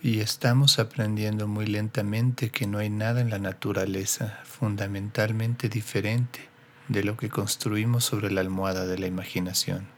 Y estamos aprendiendo muy lentamente que no hay nada en la naturaleza fundamentalmente diferente de lo que construimos sobre la almohada de la imaginación.